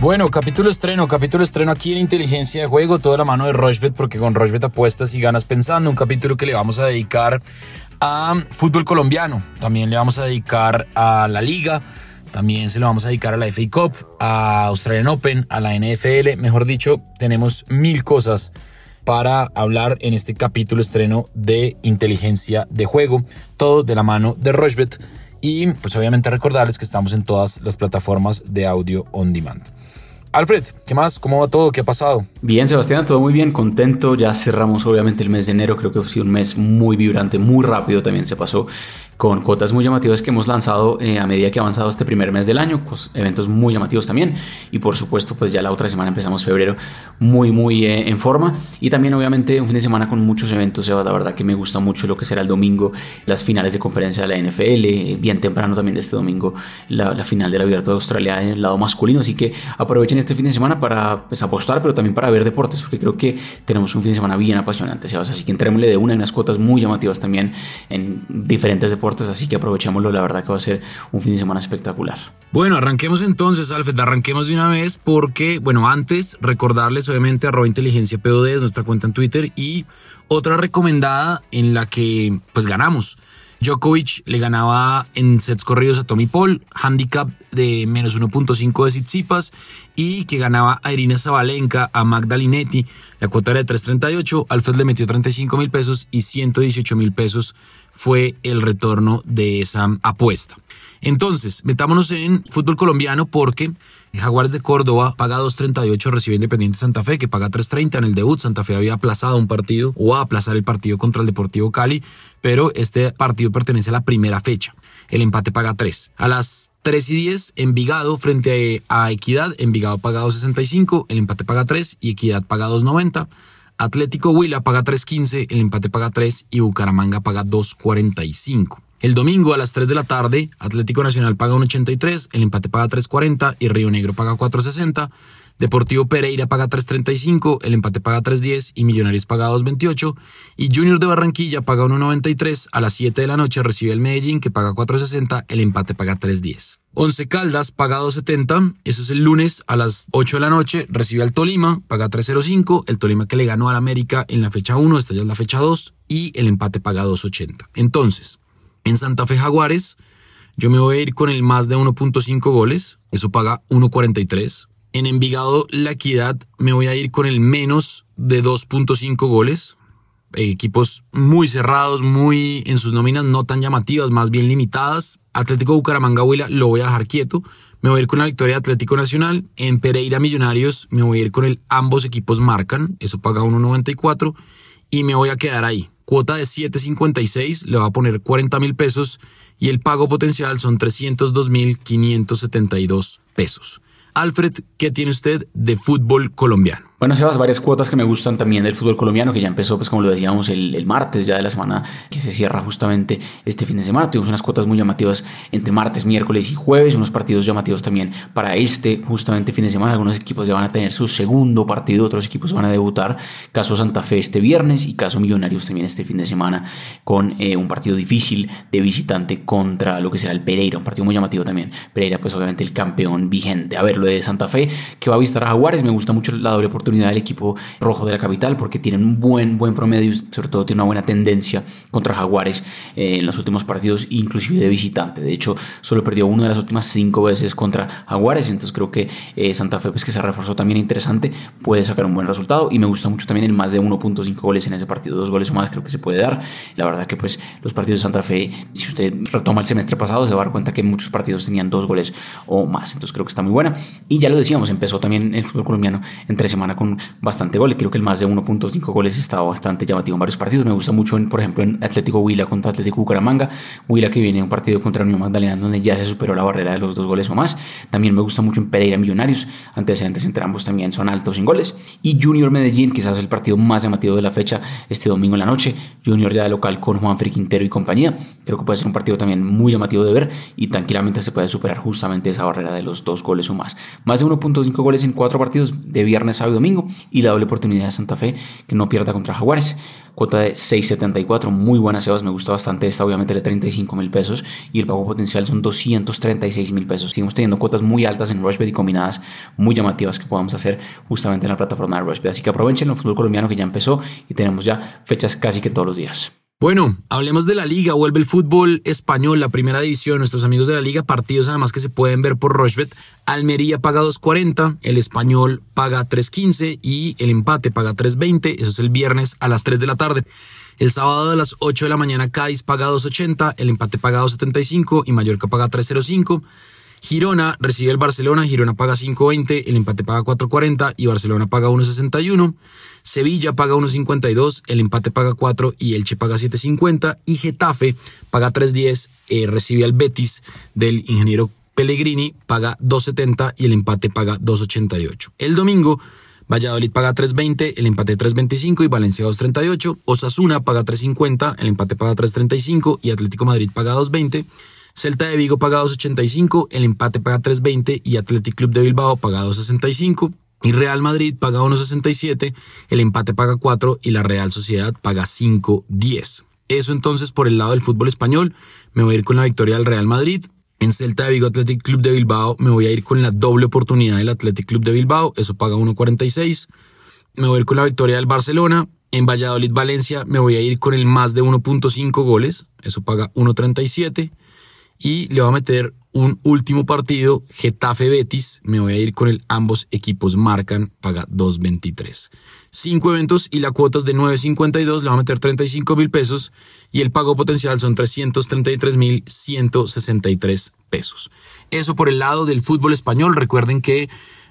Bueno, capítulo estreno, capítulo estreno aquí en Inteligencia de Juego, toda la mano de Rochbet, porque con Rochbet apuestas y ganas pensando, un capítulo que le vamos a dedicar a fútbol colombiano, también le vamos a dedicar a la liga, también se lo vamos a dedicar a la FA Cup, a Australian Open, a la NFL, mejor dicho, tenemos mil cosas para hablar en este capítulo estreno de Inteligencia de Juego, todo de la mano de Rochbet y pues obviamente recordarles que estamos en todas las plataformas de audio on demand. Alfred, ¿qué más? ¿Cómo va todo? ¿Qué ha pasado? Bien, Sebastián, todo muy bien, contento. Ya cerramos obviamente el mes de enero, creo que ha sido un mes muy vibrante, muy rápido también se pasó con cuotas muy llamativas que hemos lanzado eh, a medida que ha avanzado este primer mes del año, pues eventos muy llamativos también. Y por supuesto pues ya la otra semana empezamos febrero muy muy eh, en forma. Y también obviamente un fin de semana con muchos eventos, Seba, la verdad que me gusta mucho lo que será el domingo, las finales de conferencia de la NFL, bien temprano también este domingo la, final del Abierto de Australia en el lado masculino, así que aprovechen este fin de semana para pues, apostar, pero también para ver deportes, porque creo que tenemos un fin de semana bien apasionante, Sebas, así que entrémosle de una en unas cuotas muy llamativas también en diferentes deportes así que aprovechémoslo, la verdad que va a ser un fin de semana espectacular. Bueno, arranquemos entonces, Alfred, arranquemos de una vez porque, bueno, antes recordarles obviamente arroba inteligencia POD es nuestra cuenta en Twitter y otra recomendada en la que pues ganamos. Djokovic le ganaba en sets corridos a Tommy Paul, handicap de menos 1.5 de Tsitsipas y que ganaba a Irina Zabalenka, a Magdalinetti, la cuota era de 3.38, Alfred le metió 35 mil pesos y 118 mil pesos fue el retorno de esa apuesta. Entonces, metámonos en fútbol colombiano porque Jaguares de Córdoba paga 2.38, recibe Independiente Santa Fe que paga 3.30 en el debut. Santa Fe había aplazado un partido o a aplazar el partido contra el Deportivo Cali, pero este partido pertenece a la primera fecha. El empate paga 3. A las 3 y 10, Envigado frente a Equidad. Envigado paga 2.65, el empate paga 3 y Equidad paga 2.90. Atlético Huila paga 3.15, el empate paga 3 y Bucaramanga paga 2.45. El domingo a las 3 de la tarde, Atlético Nacional paga 1.83, el empate paga 3.40 y Río Negro paga 4.60. Deportivo Pereira paga 3.35, el empate paga 3.10 y Millonarios paga 2.28. Y Junior de Barranquilla paga 1.93, a las 7 de la noche recibe el Medellín que paga 4.60, el empate paga 3.10. Once Caldas paga 2.70, eso es el lunes a las 8 de la noche, recibe al Tolima, paga 3.05, el Tolima que le ganó al América en la fecha 1, esta ya es la fecha 2, y el empate paga 2.80. Entonces, en Santa Fe Jaguares, yo me voy a ir con el más de 1.5 goles, eso paga 1.43. En Envigado La Equidad me voy a ir con el menos de 2.5 goles. Equipos muy cerrados, muy en sus nóminas no tan llamativas, más bien limitadas. Atlético Bucaramanga Huila lo voy a dejar quieto. Me voy a ir con la victoria de Atlético Nacional. En Pereira Millonarios me voy a ir con el ambos equipos marcan, eso paga 1.94 y me voy a quedar ahí. Cuota de 7.56, le va a poner 40 mil pesos y el pago potencial son 302 mil 572 pesos. Alfred, ¿qué tiene usted de fútbol colombiano? Bueno, Sebas, varias cuotas que me gustan también del fútbol colombiano, que ya empezó, pues como lo decíamos, el, martes ya de la semana que se cierra justamente este fin de semana. Tuvimos unas cuotas muy llamativas entre martes, miércoles y jueves, unos partidos llamativos también para este justamente fin de semana. Algunos equipos ya van a tener su segundo partido, otros equipos van a debutar. Caso Santa Fe este viernes y caso Millonarios también este fin de semana con eh, un partido difícil de visitante contra lo que será el Pereira, un partido muy llamativo también. Pereira, pues obviamente el campeón vigente. A ver, lo de Santa Fe, que va a visitar a Jaguares, me gusta mucho la doble oportunidad del equipo rojo de la capital porque tienen un buen, buen promedio sobre todo tiene una buena tendencia contra Jaguares eh, en los últimos partidos, inclusive de visitante. De hecho, solo perdió una de las últimas cinco veces contra Jaguares, entonces creo que eh, Santa Fe, pues que se reforzó también interesante, puede sacar un buen resultado y me gusta mucho también el más de 1.5 goles en ese partido, dos goles o más creo que se puede dar. La verdad que pues los partidos de Santa Fe, si usted retoma el semestre pasado, se va a dar cuenta que muchos partidos tenían dos goles o más, entonces creo que está muy buena. Y ya lo decíamos, empezó también el fútbol colombiano entre semana con bastante goles. Creo que el más de 1.5 goles estaba bastante llamativo en varios partidos. Me gusta mucho, por ejemplo, en Atlético Huila contra Atlético Bucaramanga. Huila que viene en un partido contra Unión Magdalena donde ya se superó la barrera de los dos goles o más. También me gusta mucho en Pereira Millonarios. Antecedentes entre ambos también son altos sin goles. Y Junior Medellín, quizás el partido más llamativo de la fecha este domingo en la noche. Junior ya de local con Juan Quintero y compañía. Creo que puede ser un partido también muy llamativo de ver y tranquilamente se puede superar justamente esa barrera de los dos goles o más. Más de 1.5 goles en cuatro partidos de viernes, sábado y domingo y la doble oportunidad de Santa Fe que no pierda contra Jaguares. Cuota de 6.74, muy buena Sebas, me gusta bastante esta, obviamente de 35 mil pesos y el pago potencial son 236 mil pesos. Seguimos teniendo cuotas muy altas en Rushbet y combinadas muy llamativas que podamos hacer justamente en la plataforma de Rushbet. Así que aprovechen el fútbol colombiano que ya empezó y tenemos ya fechas casi que todos los días. Bueno, hablemos de la liga. Vuelve el fútbol español, la primera división. Nuestros amigos de la liga, partidos además que se pueden ver por Rochbet. Almería paga 2.40, el español paga 3.15 y el empate paga 3.20. Eso es el viernes a las 3 de la tarde. El sábado a las 8 de la mañana Cádiz paga 2.80, el empate paga 2.75 y Mallorca paga 3.05. Girona recibe el Barcelona, Girona paga 5.20, el empate paga 4.40 y Barcelona paga 1.61. Sevilla paga 1.52, el empate paga 4 y Elche paga 7.50 y Getafe paga 3.10, eh, recibe al Betis del ingeniero Pellegrini, paga 2.70 y el empate paga 2.88. El domingo Valladolid paga 3.20, el empate 3.25 y Valencia 2.38. Osasuna paga 3.50, el empate paga 3.35 y Atlético Madrid paga 2.20. Celta de Vigo paga 2.85, el empate paga 3.20 y Athletic Club de Bilbao paga 2.65. Y Real Madrid paga 1.67, el empate paga 4 y la Real Sociedad paga 5.10. Eso entonces por el lado del fútbol español, me voy a ir con la victoria del Real Madrid. En Celta de Vigo Athletic Club de Bilbao me voy a ir con la doble oportunidad del Athletic Club de Bilbao, eso paga 1.46. Me voy a ir con la victoria del Barcelona. En Valladolid Valencia me voy a ir con el más de 1.5 goles, eso paga 1.37 y le voy a meter un último partido, Getafe Betis, me voy a ir con el ambos equipos marcan, paga 2.23. Cinco eventos y la cuota es de 9.52, le voy a meter 35 mil pesos y el pago potencial son 333 mil 163 pesos. Eso por el lado del fútbol español, recuerden que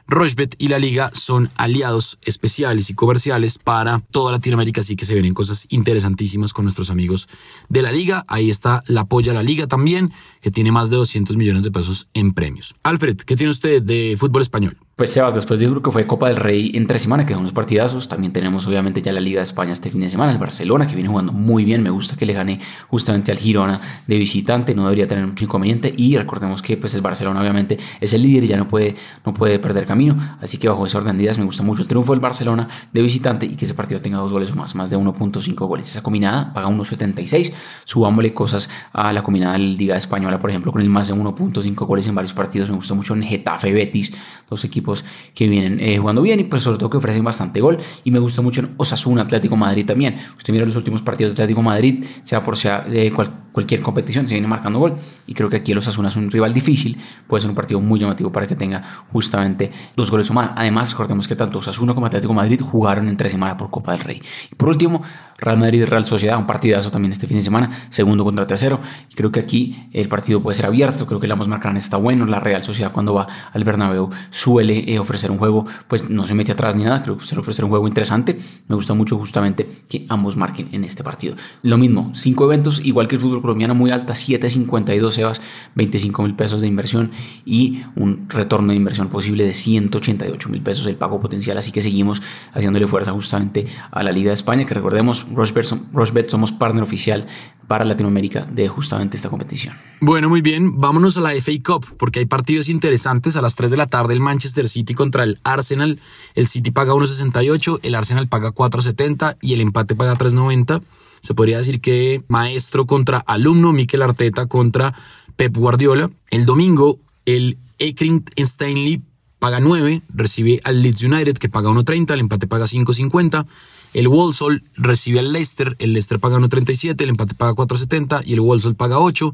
Rochbet y la liga son aliados especiales y comerciales para toda Latinoamérica, así que se vienen cosas interesantísimas con nuestros amigos de la liga. Ahí está la apoya la liga también, que tiene más de 200 millones de pesos en premios. Alfred, ¿qué tiene usted de fútbol español? Pues Sebas, después de que fue Copa del Rey entre semana, que unos partidazos, también tenemos obviamente ya la Liga de España este fin de semana, el Barcelona, que viene jugando muy bien, me gusta que le gane justamente al Girona de visitante, no debería tener mucho inconveniente, y recordemos que pues el Barcelona obviamente es el líder y ya no puede, no puede perder camino, así que bajo ese orden de ideas me gusta mucho el triunfo del Barcelona de visitante y que ese partido tenga dos goles o más, más de 1.5 goles. Esa combinada paga 1.76, subámosle cosas a la combinada de la Liga Española, por ejemplo, con el más de 1.5 goles en varios partidos, me gusta mucho en Getafe Betis, dos equipos que vienen eh, jugando bien y pues sobre todo que ofrecen bastante gol. Y me gusta mucho en Osasuna, Atlético Madrid también. Usted mira los últimos partidos de Atlético Madrid, sea por sea de cualquier competición, se viene marcando gol. Y creo que aquí el Osasuna es un rival difícil, puede ser un partido muy llamativo para que tenga justamente los goles o más. Además, recordemos que tanto Osasuna como Atlético Madrid jugaron entre semana por Copa del Rey. Y por último, Real Madrid y Real Sociedad, un partidazo también este fin de semana, segundo contra tercero. Y creo que aquí el partido puede ser abierto, creo que ambos marcan está bueno. La Real Sociedad cuando va al Bernabéu suele eh, ofrecer un juego, pues no se mete atrás ni nada, creo que suele ofrecer un juego interesante. Me gusta mucho justamente que ambos marquen en este partido. Lo mismo, cinco eventos, igual que el fútbol colombiano, muy alta, 7.52 Sebas, 25 mil pesos de inversión y un retorno de inversión posible de 188 mil pesos el pago potencial. Así que seguimos haciéndole fuerza justamente a la Liga de España, que recordemos Rochbet somos partner oficial para Latinoamérica de justamente esta competición. Bueno, muy bien, vámonos a la FA Cup, porque hay partidos interesantes a las 3 de la tarde, el Manchester City contra el Arsenal, el City paga 1.68, el Arsenal paga 4.70 y el empate paga 3.90. Se podría decir que maestro contra alumno, Mikel Arteta contra Pep Guardiola. El domingo, el Ekring Stanley paga 9, recibe al Leeds United que paga 1.30, el empate paga 5.50. El Walsall recibe al Leicester, el Leicester paga 1.37, el empate paga 4.70 y el Walsall paga 8.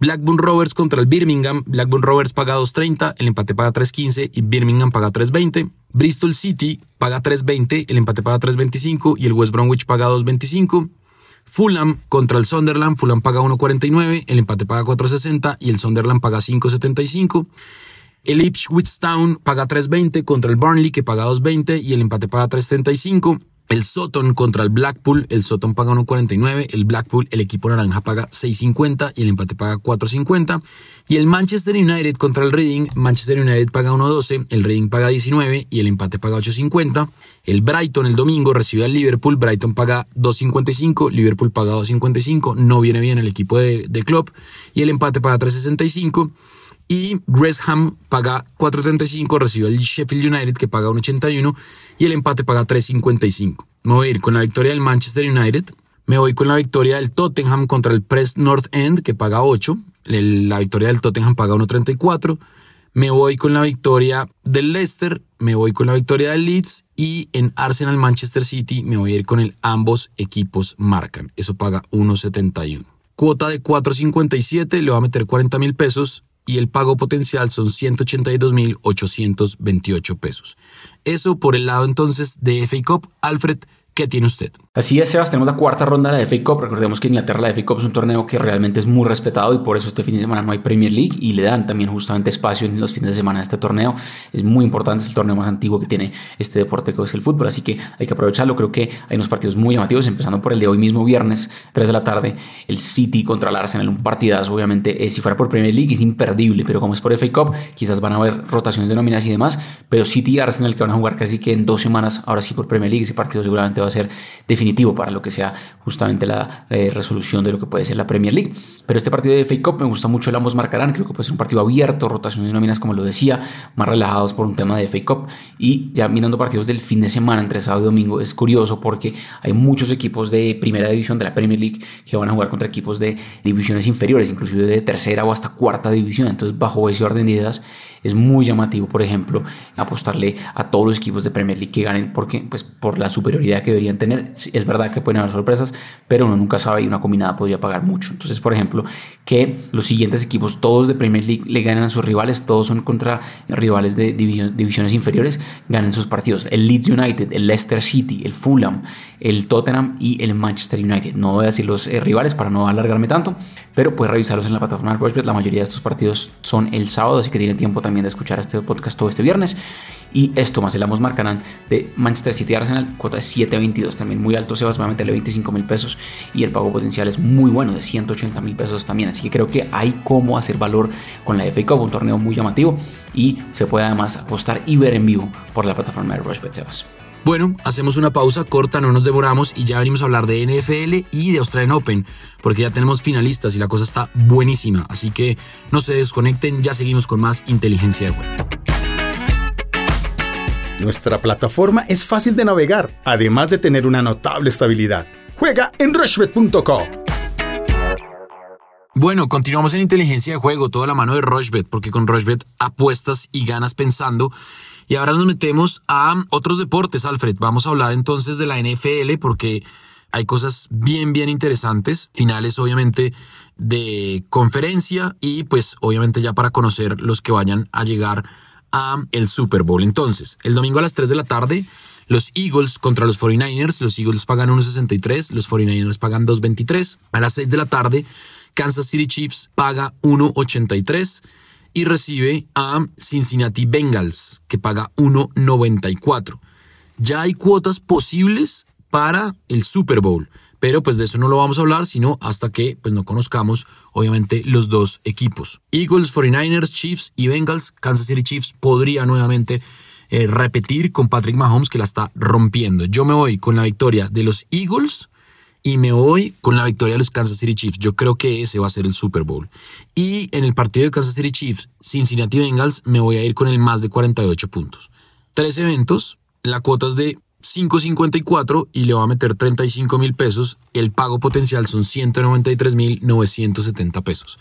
Blackburn Rovers contra el Birmingham, Blackburn Rovers paga 2.30, el empate paga 3.15 y Birmingham paga 3.20. Bristol City paga 3.20, el empate paga 3.25 y el West Bromwich paga 2.25. Fulham contra el Sunderland, Fulham paga 1.49, el empate paga 4.60 y el Sunderland paga 5.75. El Ipswich Town paga 3.20 contra el Burnley que paga 2.20 y el empate paga 3.35. El Soton contra el Blackpool, el Soton paga 1.49, el Blackpool, el equipo naranja paga 6.50 y el empate paga 4.50. Y el Manchester United contra el Reading, Manchester United paga 1.12, el Reading paga 19 y el empate paga 8.50. El Brighton el domingo recibe al Liverpool, Brighton paga 2.55, Liverpool paga 2.55, no viene bien el equipo de, de Klopp y el empate paga 3.65. Y Gresham paga 4.35, recibe el Sheffield United que paga 1.81 y el empate paga 3.55. Me voy a ir con la victoria del Manchester United. Me voy con la victoria del Tottenham contra el Press North End que paga 8. La victoria del Tottenham paga 1.34. Me voy con la victoria del Leicester, me voy con la victoria del Leeds y en Arsenal Manchester City me voy a ir con el ambos equipos marcan. Eso paga 1.71. Cuota de 4.57, le va a meter 40 mil pesos y el pago potencial son 182.828 pesos. Eso por el lado entonces de FA Cup. Alfred, ¿Qué tiene usted? Así es, Sebas, tenemos la cuarta ronda de la FA Cup. Recordemos que Inglaterra la FA Cup es un torneo que realmente es muy respetado y por eso este fin de semana no hay Premier League y le dan también justamente espacio en los fines de semana a este torneo. Es muy importante, es el torneo más antiguo que tiene este deporte que es el fútbol, así que hay que aprovecharlo. Creo que hay unos partidos muy llamativos, empezando por el de hoy mismo, viernes, 3 de la tarde, el City contra el Arsenal, un partidazo, obviamente, eh, si fuera por Premier League es imperdible, pero como es por FA Cup, quizás van a haber rotaciones de nóminas y demás, pero City y Arsenal que van a jugar casi que en dos semanas, ahora sí por Premier League, ese partido seguramente va a ser definitivo para lo que sea justamente la eh, resolución de lo que puede ser la Premier League. Pero este partido de FA Cup me gusta mucho, el ambos marcarán, creo que puede ser un partido abierto, rotación de nóminas como lo decía, más relajados por un tema de FA Cup. Y ya mirando partidos del fin de semana entre sábado y domingo es curioso porque hay muchos equipos de primera división de la Premier League que van a jugar contra equipos de divisiones inferiores, inclusive de tercera o hasta cuarta división, entonces bajo ese orden de ideas es muy llamativo, por ejemplo, apostarle a todos los equipos de Premier League que ganen, porque pues por la superioridad que deberían tener, es verdad que pueden haber sorpresas, pero uno nunca sabe y una combinada podría pagar mucho. Entonces, por ejemplo, que los siguientes equipos, todos de Premier League, le ganen a sus rivales, todos son contra rivales de divisiones inferiores, ganen sus partidos. El Leeds United, el Leicester City, el Fulham, el Tottenham y el Manchester United. No voy a decir los eh, rivales para no alargarme tanto, pero puedes revisarlos en la plataforma de. La mayoría de estos partidos son el sábado, así que tienen tiempo también de escuchar este podcast todo este viernes. Y esto más el Amos Marcarán de Manchester City Arsenal, cuota de 7.22, también muy alto, se va a meterle 25 mil pesos y el pago potencial es muy bueno, de 180 mil pesos también. Así que creo que hay cómo hacer valor con la FA Cup, un torneo muy llamativo y se puede además apostar y ver en vivo por la plataforma de Rushbet Sebas. Bueno, hacemos una pausa corta, no nos devoramos y ya venimos a hablar de NFL y de Australian Open, porque ya tenemos finalistas y la cosa está buenísima. Así que no se desconecten, ya seguimos con más inteligencia de juego. Nuestra plataforma es fácil de navegar, además de tener una notable estabilidad. Juega en rushbet.co. Bueno, continuamos en inteligencia de juego, toda la mano de Rushbet, porque con Rushbet apuestas y ganas pensando y ahora nos metemos a otros deportes, Alfred. Vamos a hablar entonces de la NFL porque hay cosas bien, bien interesantes. Finales, obviamente, de conferencia y pues obviamente ya para conocer los que vayan a llegar a el Super Bowl. Entonces, el domingo a las 3 de la tarde, los Eagles contra los 49ers. Los Eagles pagan 1.63, los 49ers pagan 2.23. A las 6 de la tarde, Kansas City Chiefs paga 1.83 y recibe a Cincinnati Bengals, que paga 1.94. Ya hay cuotas posibles para el Super Bowl, pero pues de eso no lo vamos a hablar, sino hasta que pues no conozcamos obviamente los dos equipos. Eagles, 49ers, Chiefs y Bengals, Kansas City Chiefs podría nuevamente eh, repetir con Patrick Mahomes que la está rompiendo. Yo me voy con la victoria de los Eagles y me voy con la victoria de los Kansas City Chiefs. Yo creo que ese va a ser el Super Bowl. Y en el partido de Kansas City Chiefs, Cincinnati Bengals, me voy a ir con el más de 48 puntos. Tres eventos, la cuota es de 5.54 y le va a meter 35 mil pesos. El pago potencial son 193 mil 970 pesos.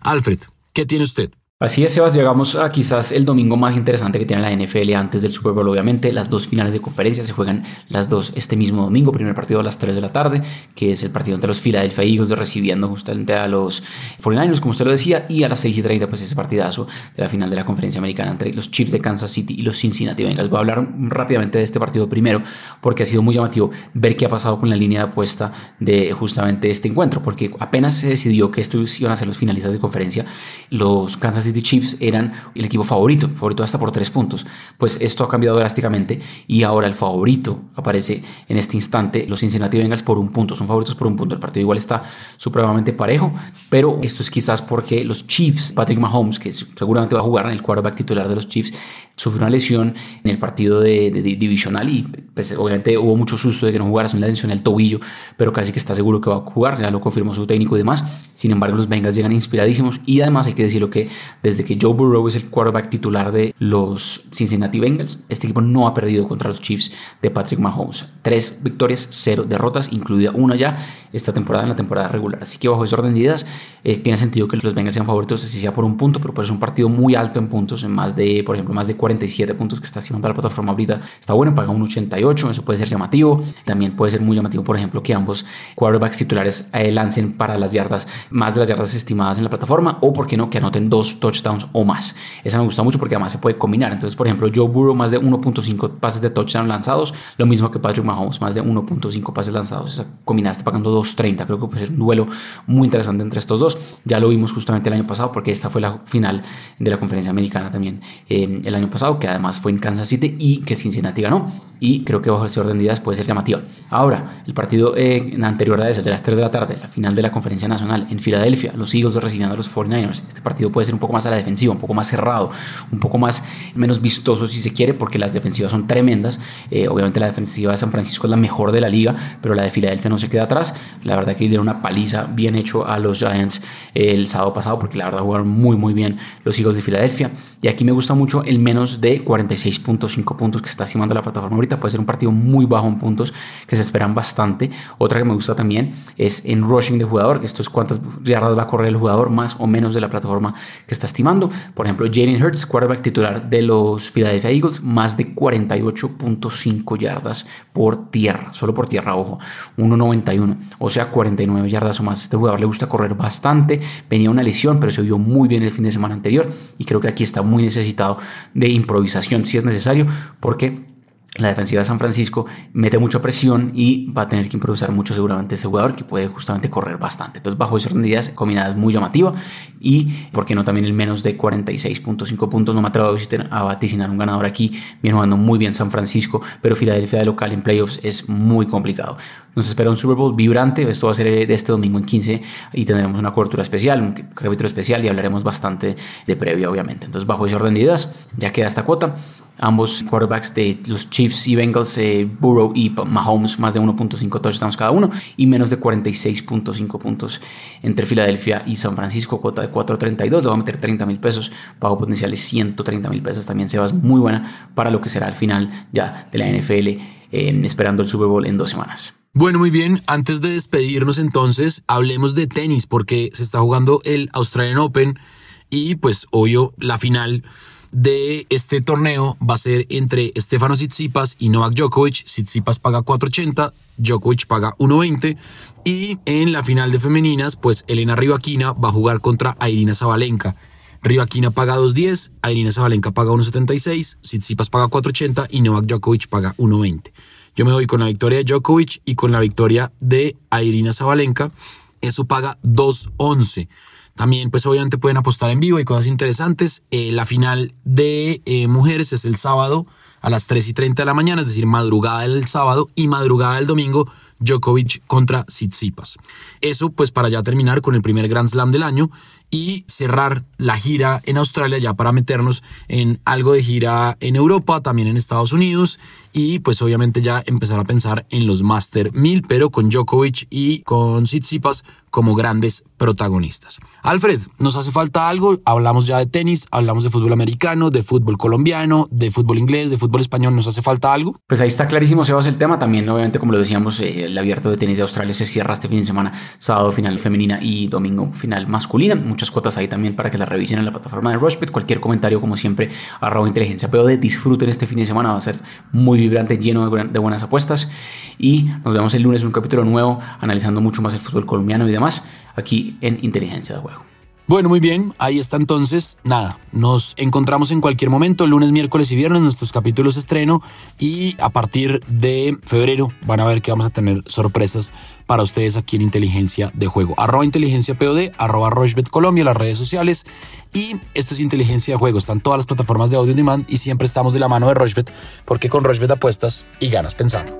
Alfred, ¿qué tiene usted? Así es, Sebas, llegamos a quizás el domingo más interesante que tiene la NFL antes del Super Bowl, obviamente. Las dos finales de conferencia se juegan las dos este mismo domingo. Primer partido a las 3 de la tarde, que es el partido entre los Philadelphia Eagles recibiendo justamente a los 49ers, como usted lo decía, y a las 6 y 30, pues ese partidazo de la final de la conferencia americana entre los Chiefs de Kansas City y los Cincinnati Bengals. Voy a hablar rápidamente de este partido primero, porque ha sido muy llamativo ver qué ha pasado con la línea de apuesta de justamente este encuentro, porque apenas se decidió que estos iban a ser los finalistas de conferencia, los Kansas City Chiefs eran el equipo favorito, favorito hasta por tres puntos. Pues esto ha cambiado drásticamente y ahora el favorito aparece en este instante, los Cincinnati Bengals por un punto, son favoritos por un punto. El partido igual está supremamente parejo, pero esto es quizás porque los Chiefs, Patrick Mahomes, que seguramente va a jugar en el quarterback titular de los Chiefs, sufrió una lesión en el partido de, divisional y pues, obviamente hubo mucho susto de que no jugara, una lesión en el tobillo, pero casi que está seguro que va a jugar, ya lo confirmó su técnico y demás. Sin embargo, los Bengals llegan inspiradísimos y además hay que decirlo que desde que Joe Burrow es el quarterback titular de los Cincinnati Bengals, este equipo no ha perdido contra los Chiefs de Patrick Mahomes. Tres victorias, cero derrotas, incluida una ya esta temporada en la temporada regular. Así que bajo ese orden de ideas, eh, tiene sentido que los Bengals sean favoritos, así sea por un punto, pero pues es un partido muy alto en puntos, en más de, por ejemplo, más de 47 puntos que está estimando la plataforma ahorita. Está bueno, paga un 88, eso puede ser llamativo. También puede ser muy llamativo, por ejemplo, que ambos quarterbacks titulares eh, lancen para las yardas, más de las yardas estimadas en la plataforma, o por qué no, que anoten dos touchdowns o más. Esa me gusta mucho porque además se puede combinar. Entonces, por ejemplo, Joe Burrow más de 1.5 pases de touchdown lanzados, lo mismo que Patrick Mahomes, más de 1.5 pases lanzados. Esa combinaste pagando 2.30. Creo que puede ser un duelo muy interesante entre estos dos. Ya lo vimos justamente el año pasado porque esta fue la final de la conferencia americana también eh, el año pasado, que además fue en Kansas City y que Cincinnati ganó. Y creo que bajo ese orden de ideas puede ser llamativa. Ahora, el partido eh, anterior a ese, de las 3 de la tarde, la final de la conferencia nacional en Filadelfia, los Eagles recibiendo a los 49ers. Este partido puede ser un poco más a la defensiva, un poco más cerrado, un poco más menos vistoso si se quiere, porque las defensivas son tremendas. Eh, obviamente la defensiva de San Francisco es la mejor de la liga, pero la de Filadelfia no se queda atrás. La verdad que dieron una paliza bien hecho a los Giants el sábado pasado, porque la verdad jugaron muy muy bien los Eagles de Filadelfia. Y aquí me gusta mucho el menos de 46.5 puntos que está estimando la plataforma ahorita. Puede ser un partido muy bajo en puntos que se esperan bastante. Otra que me gusta también es en rushing de jugador. Esto es cuántas yardas va a correr el jugador más o menos de la plataforma que está estimando. Por ejemplo, Jalen Hurts, quarterback titular de los Philadelphia Eagles, más de 48.5 yardas por tierra. Solo por tierra, ojo. 1.91. O sea, 49 yardas o más. Este jugador le gusta correr bastante. Venía una lesión, pero se vio muy bien el fin de semana anterior. Y creo que aquí está muy necesitado de improvisación si es necesario, porque la defensiva de San Francisco mete mucha presión y va a tener que improvisar mucho seguramente este jugador que puede justamente correr bastante. Entonces, bajo ese orden de ideas, combinada es muy llamativa y, ¿por qué no también el menos de 46.5 puntos? No me atrevo a vaticinar un ganador aquí. Viene jugando muy bien San Francisco, pero Filadelfia de local en playoffs es muy complicado. Nos espera un Super Bowl vibrante. Esto va a ser este domingo en 15 y tendremos una cobertura especial, un capítulo especial y hablaremos bastante de previa, obviamente. Entonces, bajo ese orden de ideas, ya queda esta cuota. Ambos quarterbacks de los Chiefs y Bengals, eh, Burrow y Mahomes, más de 1.5 touchdowns cada uno y menos de 46.5 puntos entre Filadelfia y San Francisco, cuota de 4.32. Le va a meter 30 mil pesos, pago potencial de 130 mil pesos. También se va muy buena para lo que será el final ya de la NFL, esperando el Super Bowl en dos semanas. Bueno, muy bien. Antes de despedirnos entonces, hablemos de tenis porque se está jugando el Australian Open y pues obvio la final de este torneo va a ser entre Stefano Tsitsipas y Novak Djokovic. Tsitsipas paga 4.80, Djokovic paga 1.20 y en la final de femeninas, pues Elena Rivaquina va a jugar contra Irina Zabalenka. Rivaquina paga 2.10, Irina Zabalenka paga 1.76, Tsitsipas paga 4.80 y Novak Djokovic paga 1.20. Yo me voy con la victoria de Djokovic y con la victoria de Irina Zabalenka. Eso paga 2.11. También, pues obviamente pueden apostar en vivo y cosas interesantes. Eh, la final de eh, mujeres es el sábado a las 3 y 30 de la mañana, es decir, madrugada del sábado y madrugada del domingo, Djokovic contra Tsitsipas. Eso pues para ya terminar con el primer Grand Slam del año y cerrar la gira en Australia ya para meternos en algo de gira en Europa, también en Estados Unidos y pues obviamente ya empezar a pensar en los Master 1000, pero con Djokovic y con Tsitsipas como grandes protagonistas. Alfred, ¿nos hace falta algo? Hablamos ya de tenis, hablamos de fútbol americano, de fútbol colombiano, de fútbol inglés, de fútbol español, ¿nos hace falta algo? Pues ahí está clarísimo, Sebas, el tema. También, obviamente, como lo decíamos, eh, el abierto de tenis de Australia se cierra este fin de semana, sábado final femenina y domingo final masculina. Muchas cuotas ahí también para que la revisen en la plataforma de Rushbet. Cualquier comentario, como siempre, arroba inteligencia, pero de disfruten este fin de semana, va a ser muy vibrante, lleno de buenas apuestas. Y nos vemos el lunes en un capítulo nuevo, analizando mucho más el fútbol colombiano y demás, aquí en Inteligencia de Juego. Bueno, muy bien, ahí está entonces. Nada, nos encontramos en cualquier momento, lunes, miércoles y viernes, nuestros capítulos estreno y a partir de febrero van a ver que vamos a tener sorpresas para ustedes aquí en Inteligencia de Juego. Arroba Inteligencia POD, arroba Rochbet Colombia, las redes sociales y esto es Inteligencia de Juego. Están todas las plataformas de audio on demand y siempre estamos de la mano de Rochbet porque con Rochbet apuestas y ganas pensando.